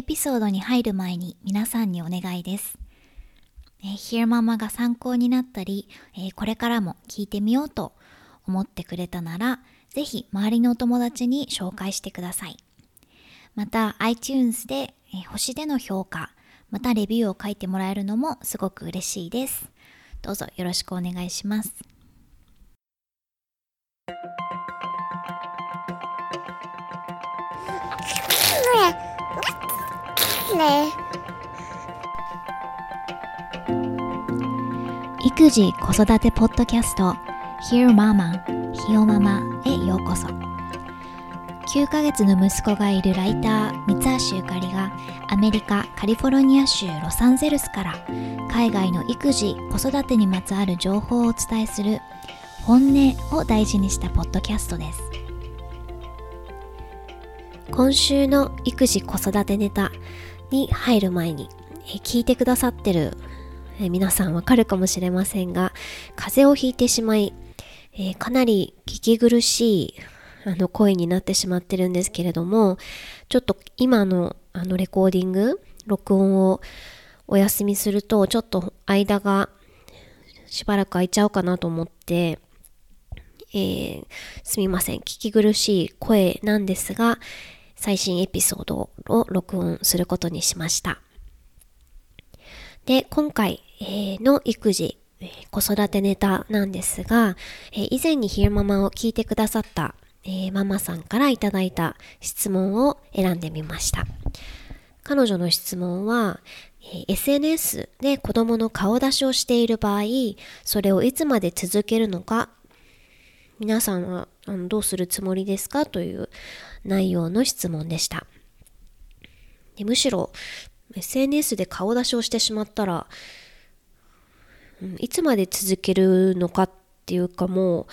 エピソードに入る前に皆さんにお願いです。えー、ヒ e ママが参考になったり、えー、これからも聞いてみようと思ってくれたなら、ぜひ周りのお友達に紹介してください。また iTunes で、えー、星での評価、またレビューを書いてもらえるのもすごく嬉しいです。どうぞよろしくお願いします。育児子育てポッドキャスト Hear Mama ひよママへようこそ。9ヶ月の息子がいるライター三橋ゆかりがアメリカカリフォルニア州ロサンゼルスから海外の育児子育てにまつわる情報をお伝えする本音を大事にしたポッドキャストです。今週の育児子育てネタに入る前にえ聞いてくださってるえ皆さんわかるかもしれませんが風邪をひいてしまいえかなり聞き苦しいあの声になってしまってるんですけれどもちょっと今のあのレコーディング録音をお休みするとちょっと間がしばらく空いちゃうかなと思って、えー、すみません。聞き苦しい声なんですが最新エピソードを録音することにしましたで今回、の育児子育てネタなんですが、以前にひるママを聞いてくださった、ママさんからいただいた質問を選んでみました。彼女の質問は、SNS で子供の顔出しをしている場合、それをいつまで続けるのか、皆さんはどうするつもりですか？という内容の質問でした。でむしろ SNS で顔出しをしてしまったら、いつまで続けるのかっていうかもう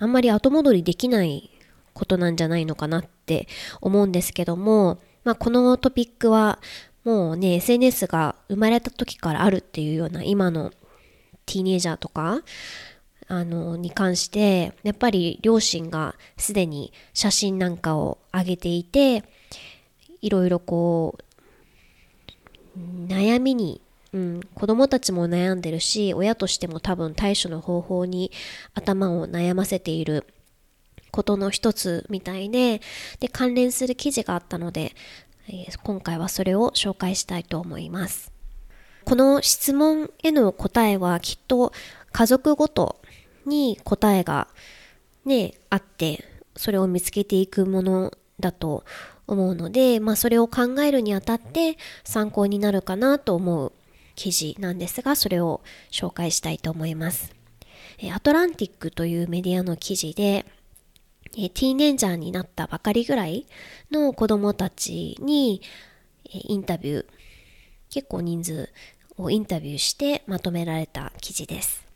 あんまり後戻りできないことなんじゃないのかなって思うんですけども、まあ、このトピックはもうね SNS が生まれた時からあるっていうような今のティーネイジャーとかあのに関してやっぱり両親がすでに写真なんかを上げていていろいろこう悩みにうん、子供たちも悩んでるし親としても多分対処の方法に頭を悩ませていることの一つみたいでで関連する記事があったので、えー、今回はそれを紹介したいと思います。この質問への答えはきっと家族ごとに答えがねあってそれを見つけていくものだと思うので、まあ、それを考えるにあたって参考になるかなと思う記事なんですが、それを紹介したいと思います。アトランティックというメディアの記事で、ティーネンジャーになったばかりぐらいの子供たちにインタビュー、結構人数をインタビューしてまとめられた記事です。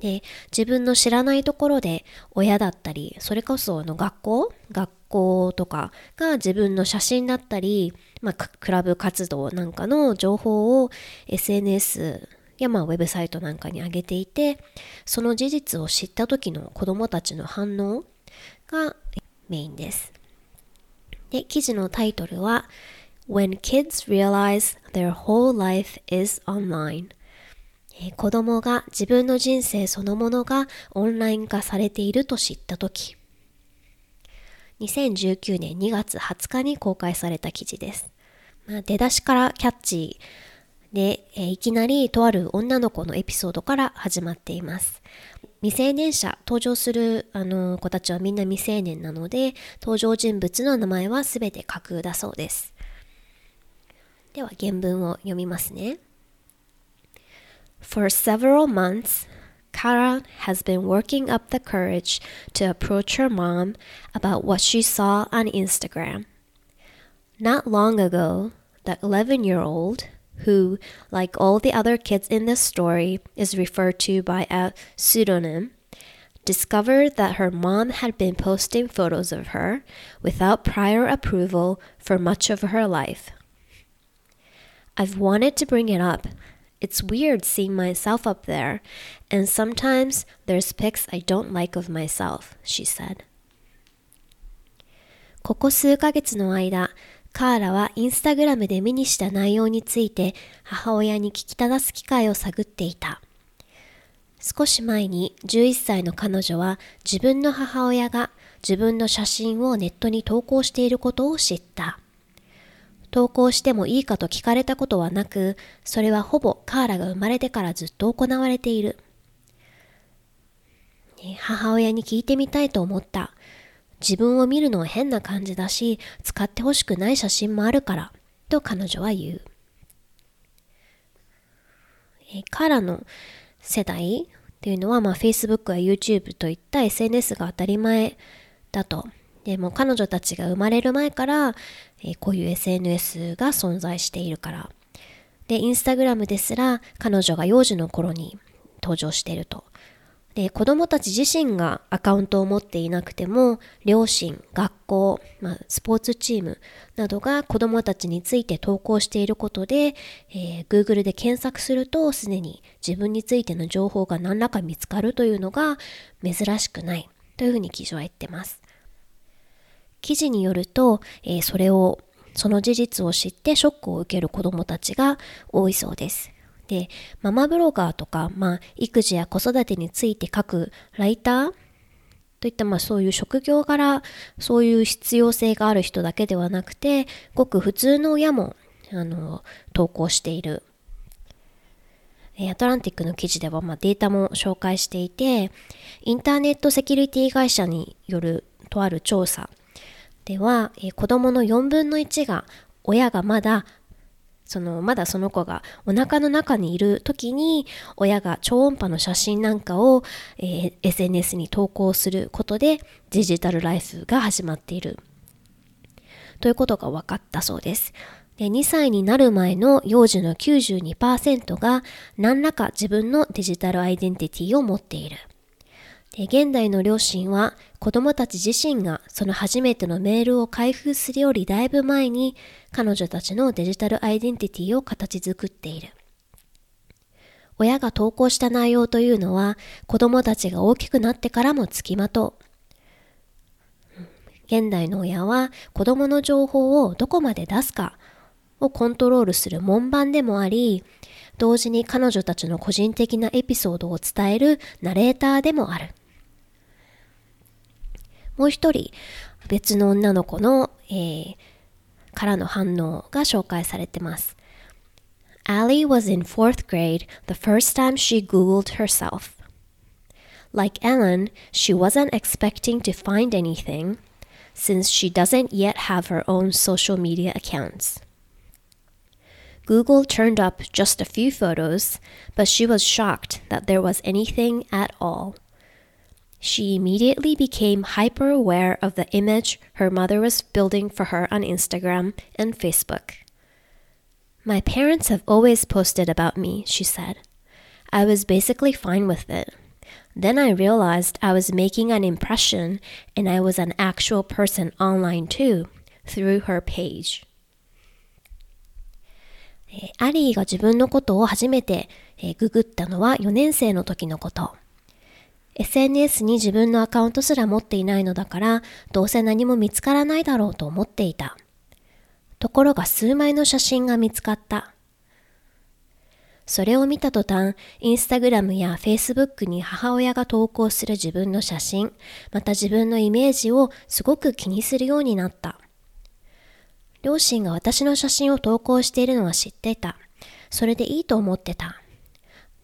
で、自分の知らないところで親だったり、それこそあの学校？学校とかが自分の写真だったり、まあ、クラブ活動なんかの情報を SNS やまあウェブサイトなんかに上げていて、その事実を知った時の子供たちの反応がメインです。で、記事のタイトルは When Kids Realize Their Whole Life is Online え子供が自分の人生そのものがオンライン化されていると知ったとき、2019年2月20日に公開された記事です。まあ、出だしからキャッチーで、えいきなりとある女の子のエピソードから始まっています。未成年者、登場するあの子たちはみんな未成年なので、登場人物の名前はすべて架空だそうです。では原文を読みますね。For several months, Kara has been working up the courage to approach her mom about what she saw on Instagram. Not long ago, the 11 year old, who, like all the other kids in this story, is referred to by a pseudonym, discovered that her mom had been posting photos of her without prior approval for much of her life. I've wanted to bring it up it's weird seeing myself up there, and sometimes there's pics I don't like of myself, she said. ここ数ヶ月の間、カーラはインスタグラムで目にした内容について母親に聞き正す機会を探っていた。少し前に11歳の彼女は自分の母親が自分の写真をネットに投稿していることを知った。投稿してもいいかと聞かれたことはなく、それはほぼカーラが生まれてからずっと行われている。母親に聞いてみたいと思った。自分を見るのは変な感じだし、使ってほしくない写真もあるから、と彼女は言う。えカーラの世代っていうのは、まあ、Facebook や YouTube といった SNS が当たり前だと。でも彼女たちが生まれる前から、えー、こういう SNS が存在しているから。で、インスタグラムですら彼女が幼児の頃に登場していると。で、子供たち自身がアカウントを持っていなくても、両親、学校、まあ、スポーツチームなどが子供たちについて投稿していることで、えー、Google で検索するとすでに自分についての情報が何らか見つかるというのが珍しくないというふうに記事は言ってます。記事によると、えー、それをその事実を知ってショックを受ける子供たちが多いそうです。で、ママブロガーとか、まあ、育児や子育てについて書くライター？といった、まあ、そういう職業柄、そういう必要性がある人だけではなくて、ごく普通の親も、あの、投稿している。アトランティックの記事では、まあ、データも紹介していて、インターネットセキュリティ会社によるとある調査では、え子供の4分の1が親がまだそのまだその子がお腹の中にいる時に親が超音波の写真なんかを、えー、SNS に投稿することでデジタルライフが始まっているということが分かったそうです。で2歳になる前の幼児の92%が何らか自分のデジタルアイデンティティを持っている。現代の両親は子供たち自身がその初めてのメールを開封するよりだいぶ前に彼女たちのデジタルアイデンティティを形作っている。親が投稿した内容というのは子供たちが大きくなってからもつきまとう。現代の親は子供の情報をどこまで出すかをコントロールする門番でもあり、同時に彼女たちの個人的なエピソードを伝えるナレーターでもある。もう一人別の女の子の、えー、からの反応が紹介されてます。Ali was in fourth grade the first time she Googled herself. Like Ellen, she wasn't expecting to find anything since she doesn't yet have her own social media accounts. Google turned up just a few photos, but she was shocked that there was anything at all. She immediately became hyper aware of the image her mother was building for her on Instagram and Facebook. My parents have always posted about me, she said. I was basically fine with it. Then I realized I was making an impression and I was an actual person online too, through her page. アリーが自分のことを初めてググったのは4年生の時のこと。 SNS に自分のアカウントすら持っていないのだから、どうせ何も見つからないだろうと思っていた。ところが数枚の写真が見つかった。それを見た途端、インスタグラムやフェイスブックに母親が投稿する自分の写真、また自分のイメージをすごく気にするようになった。両親が私の写真を投稿しているのは知っていた。それでいいと思ってた。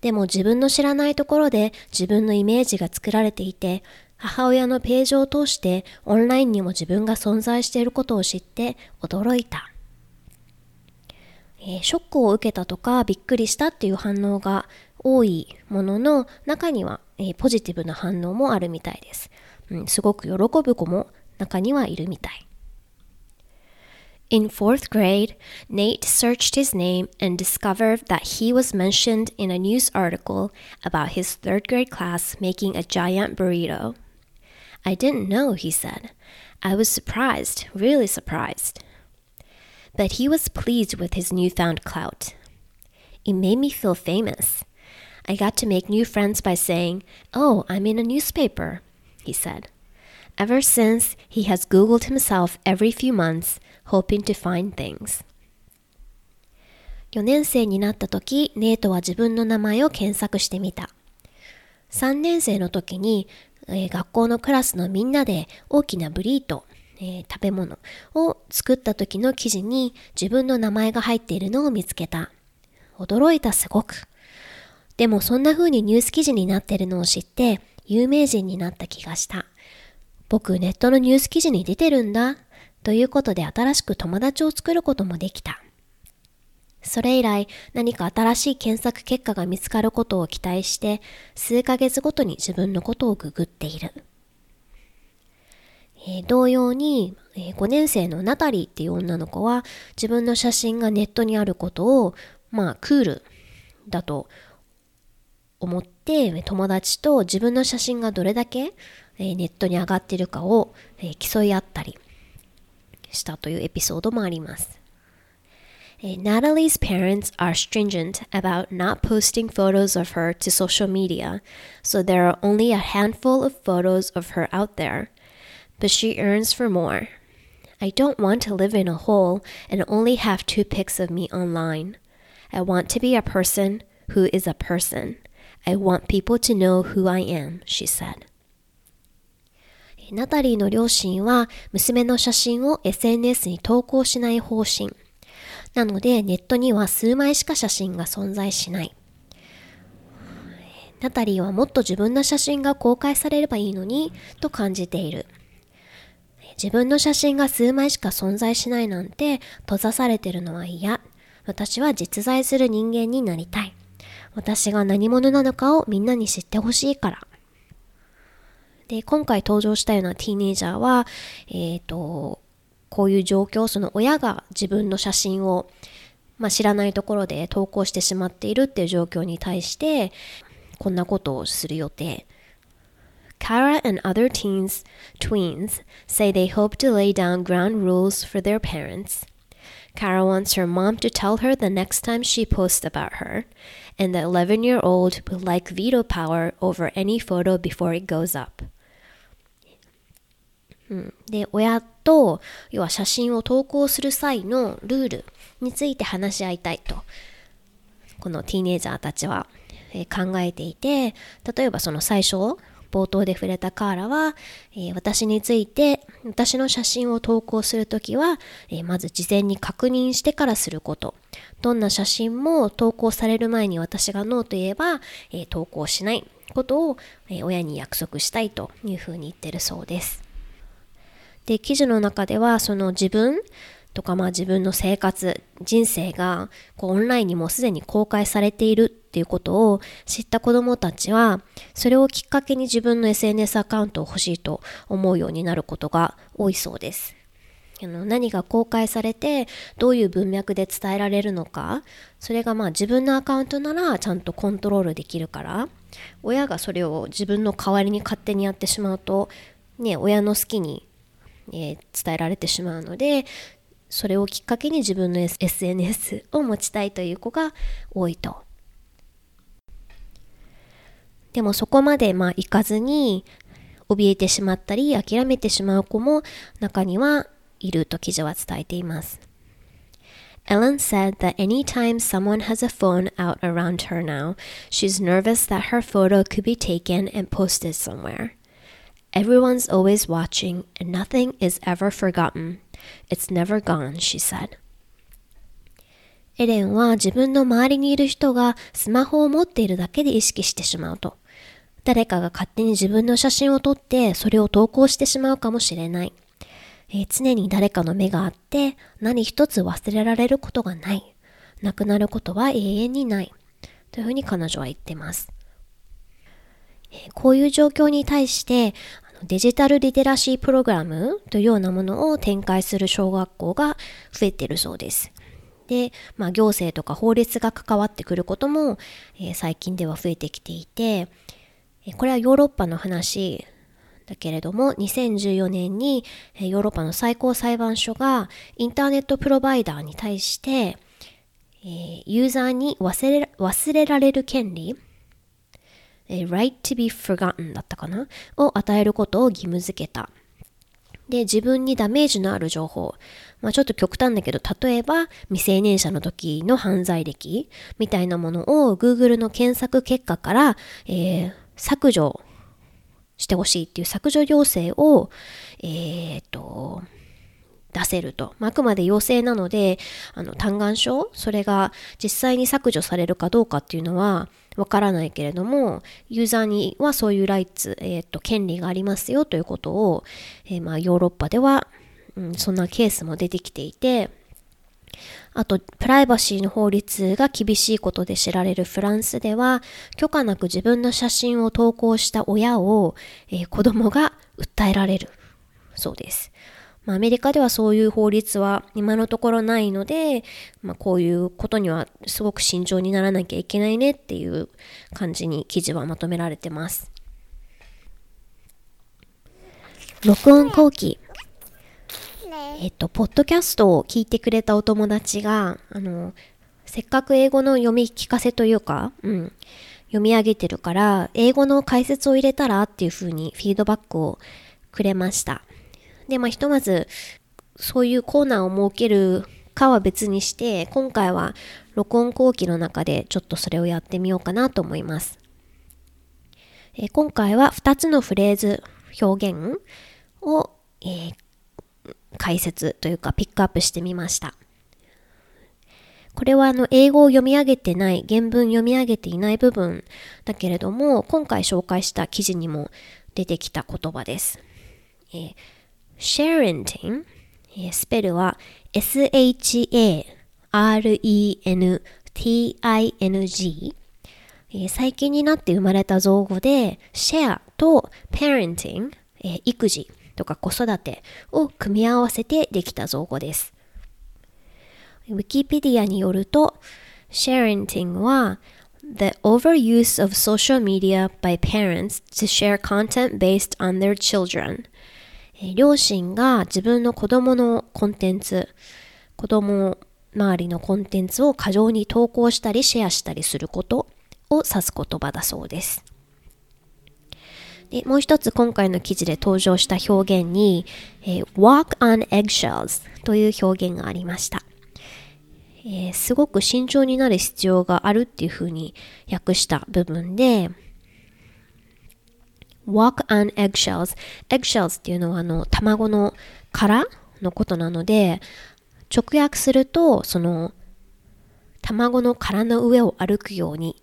でも自分の知らないところで自分のイメージが作られていて、母親のページを通してオンラインにも自分が存在していることを知って驚いた。えー、ショックを受けたとかびっくりしたっていう反応が多いものの中には、えー、ポジティブな反応もあるみたいです、うん。すごく喜ぶ子も中にはいるみたい。In fourth grade, Nate searched his name and discovered that he was mentioned in a news article about his third grade class making a giant burrito. I didn't know, he said. I was surprised, really surprised. But he was pleased with his newfound clout. It made me feel famous. I got to make new friends by saying, Oh, I'm in a newspaper, he said. Ever since he has Googled himself every few months, hoping to find things. 4年生になった時、ネイトは自分の名前を検索してみた。3年生の時に、えー、学校のクラスのみんなで大きなブリート、えー、食べ物を作った時の記事に自分の名前が入っているのを見つけた。驚いたすごく。でもそんな風にニュース記事になってるのを知って有名人になった気がした。僕ネットのニュース記事に出てるんだ。ということで新しく友達を作ることもできた。それ以来何か新しい検索結果が見つかることを期待して数ヶ月ごとに自分のことをググっている。えー、同様に、えー、5年生のナタリーっていう女の子は自分の写真がネットにあることをまあクールだと思って友達と自分の写真がどれだけ、えネットに上がってるかを、え競い合ったりしたというエピソードもあります。Natalie's parents are stringent about not posting photos of her to social media, so there are only a handful of photos of her out there. But she yearns for more. I don't want to live in a hole and only have two pics of me online. I want to be a person who is a person. I want people to know who I am, she said. ナタリーの両親は娘の写真を SNS に投稿しない方針。なのでネットには数枚しか写真が存在しない。ナタリーはもっと自分の写真が公開されればいいのにと感じている。自分の写真が数枚しか存在しないなんて閉ざされてるのは嫌。私は実在する人間になりたい。私が何者なのかをみんなに知ってほしいから。で、今回登場したようなティーネイジャーは、えっ、ー、と、こういう状況、その親が自分の写真を、まあ、知らないところで投稿してしまっているっていう状況に対して、こんなことをする予定。Kara and other teens, tweens, say they hope to lay down ground rules for their parents. Kara wants her mom to tell her the next time she posts about her, and the 11 year old would like veto power over any photo before it goes up. うん、で親と要は写真を投稿する際のルールについて話し合いたいとこのティーネイジャーたちは、えー、考えていて例えばその最初冒頭で触れたカーラは、えー、私について私の写真を投稿するときは、えー、まず事前に確認してからすること。どんな写真も投稿される前に私がノーと言えば、え投稿しないことを、え親に約束したいというふうに言ってるそうです。で、記事の中では、その自分とか、まあ自分の生活、人生が、こうオンラインにもすでに公開されているっていうことを知った子供たちは、それをきっかけに自分の SNS アカウントを欲しいと思うようになることが多いそうです。あの何が公開されてどういう文脈で伝えられるのかそれがまあ自分のアカウントならちゃんとコントロールできるから親がそれを自分の代わりに勝手にやってしまうとね親の好きにえ、伝えられてしまうのでそれをきっかけに自分の SNS を持ちたいという子が多いと。でもそこまでまあいかずに怯えてしまったり諦めてしまう子も中にはいると記事は伝えています。Ellen said that anytime someone has a phone out around her now, she's nervous that her photo could be taken and posted somewhere. Everyone's always watching, and nothing is ever forgotten. It's never gone, she said. エレンは自分の周りにいる人がスマホを持っているだけで意識してしまうと。誰かが勝手に自分の写真を撮ってそれを投稿してしまうかもしれない。えー、常に誰かの目があって何一つ忘れられることがない。なくなることは永遠にない。というふうに彼女は言ってます。えー、こういう状況に対してデジタルリテラシープログラムというようなものを展開する小学校が増えているそうです。で、まあ、行政とか法律が関わってくることも、えー、最近では増えてきていて、これはヨーロッパの話だけれども、2014年にヨーロッパの最高裁判所がインターネットプロバイダーに対して、え、ユーザーに忘れ忘れられる権利え right to be forgotten だったかな？を与えることを義務付けたで、自分にダメージのある情報。まあ、ちょっと極端だけど、例えば未成年者の時の犯罪歴みたいなものを Google の検索結果から、えー、削除してほしいっていう削除要請を、えー、と、出せると。まあ、あくまで要請なので、あの、嘆願書それが実際に削除されるかどうかっていうのはわからないけれども、ユーザーにはそういうライツ、えっ、と、権利がありますよということを、えー、まあ、ヨーロッパでは、うん、そんなケースも出てきていて、あと、プライバシーの法律が厳しいことで知られるフランスでは、許可なく自分の写真を投稿した親を、えー、子供が訴えられるそうです。まあ、アメリカではそういう法律は今のところないので、まあ、こういうことにはすごく慎重にならなきゃいけないねっていう感じに記事はまとめられてます。録音後期。えっと、ポッドキャストを聞いてくれたお友達が、あの、せっかく英語の読み聞かせというか、うん、読み上げてるから、英語の解説を入れたらっていう風にフィードバックをくれました。で、まあ、ひとまず、そういうコーナーを設けるかは別にして、今回は録音後期の中でちょっとそれをやってみようかなと思います。え、今回は2つのフレーズ、表現を、えー、解説というかピックアップしてみました。これはあの英語を読み上げてない、原文読み上げていない部分だけれども、今回紹介した記事にも出てきた言葉です。えー sharenting、スペルは s-h-a-r-e-n-t-i-n-g え、最近になって生まれた造語で share と parenting、育児とか子育てを組み合わせてできた造語です。ウィキペディアによると sharenting は the overuse of social media by parents to share content based on their children、両親が自分の子供のコンテンツ、子供周りのコンテンツを過剰に投稿したりシェアしたりすることを指す言葉だそうです。でもう一つ今回の記事で登場した表現に、えー、walk on eggshells という表現がありました。えー、すごく慎重になる必要があるっていうふうに訳した部分で、walk on eggshells eggshells っていうのはあの卵の殻のことなので直訳するとその卵の殻の上を歩くように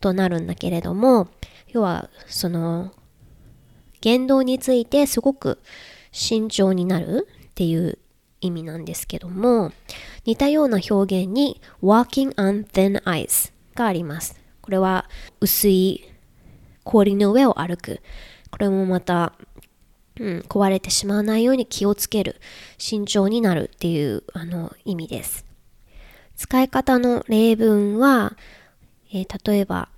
となるんだけれども要はその言動についてすごく慎重になるっていう意味なんですけども似たような表現に walking on thin ice がありますこれは薄い氷の上を歩く。これもまた、うん、壊れてしまわないように気をつける。慎重になるっていうあの意味です。使い方の例文は、えー、例えば、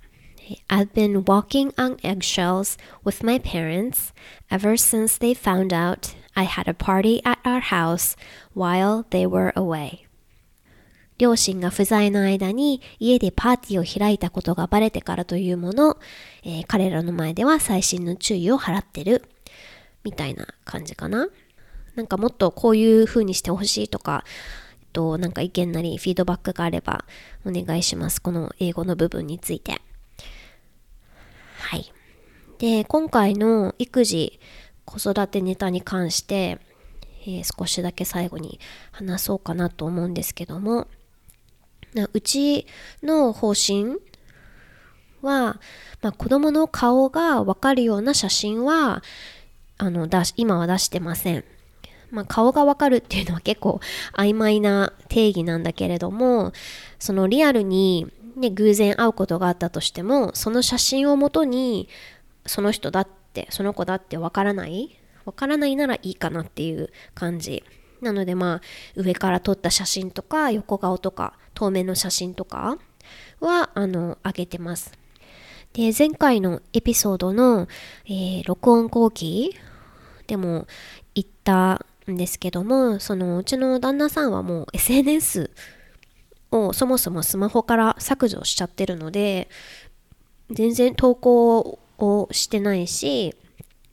I've been walking on eggshells with my parents ever since they found out I had a party at our house while they were away. 両親が不在の間に家でパーティーを開いたことがバレてからというもの、えー、彼らの前では細心の注意を払ってるみたいな感じかな。なんかもっとこういう風にしてほしいとか、えっと、なんか意見なりフィードバックがあればお願いします。この英語の部分について。で、今回の育児、子育てネタに関して、えー、少しだけ最後に話そうかなと思うんですけども、うちの方針は、まあ、子供の顔がわかるような写真はあの出し今は出してません。まあ、顔がわかるっていうのは結構曖昧な定義なんだけれどもそのリアルに、ね、偶然会うことがあったとしてもその写真をもとにその人だってその子だってわからない？わからないならいいかなっていう感じなのでまあ上から撮った写真とか横顔とか透明の写真とかはあの上げてます。で前回のエピソードの、えー、録音後期でも言ったんですけどもそのうちの旦那さんはもう SNS をそもそもスマホから削除しちゃってるので全然投稿をしてないし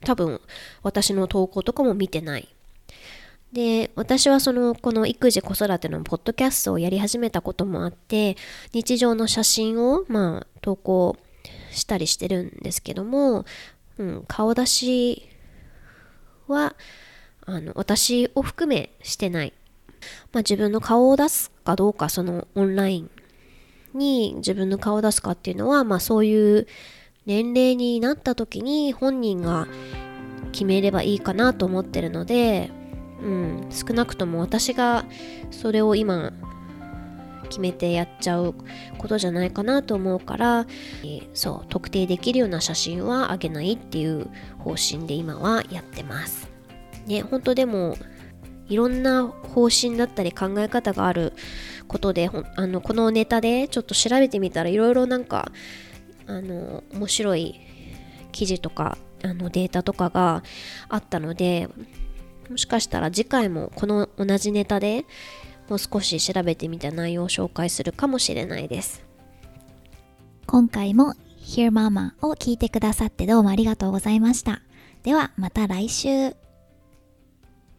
多分私の投稿とかも見てないで、私はその、この育児子育てのポッドキャストをやり始めたこともあって、日常の写真を、まあ、投稿したりしてるんですけども、うん、顔出しは、あの、私を含めしてない。まあ、自分の顔を出すかどうか、そのオンラインに自分の顔を出すかっていうのは、まあ、そういう年齢になった時に本人が決めればいいかなと思ってるので、うん、少なくとも私がそれを今決めてやっちゃうことじゃないかなと思うから、そう特定できるような写真はあげないっていう方針で今はやってます。ね本当でもいろんな方針だったり考え方があることであのこのネタでちょっと調べてみたらいろいろなんかあの面白い記事とかあのデータとかがあったのでもしかしたら次回もこの同じネタでもう少し調べてみた内容を紹介するかもしれないです。今回も Hear Mama を聞いてくださってどうもありがとうございました。ではまた来週。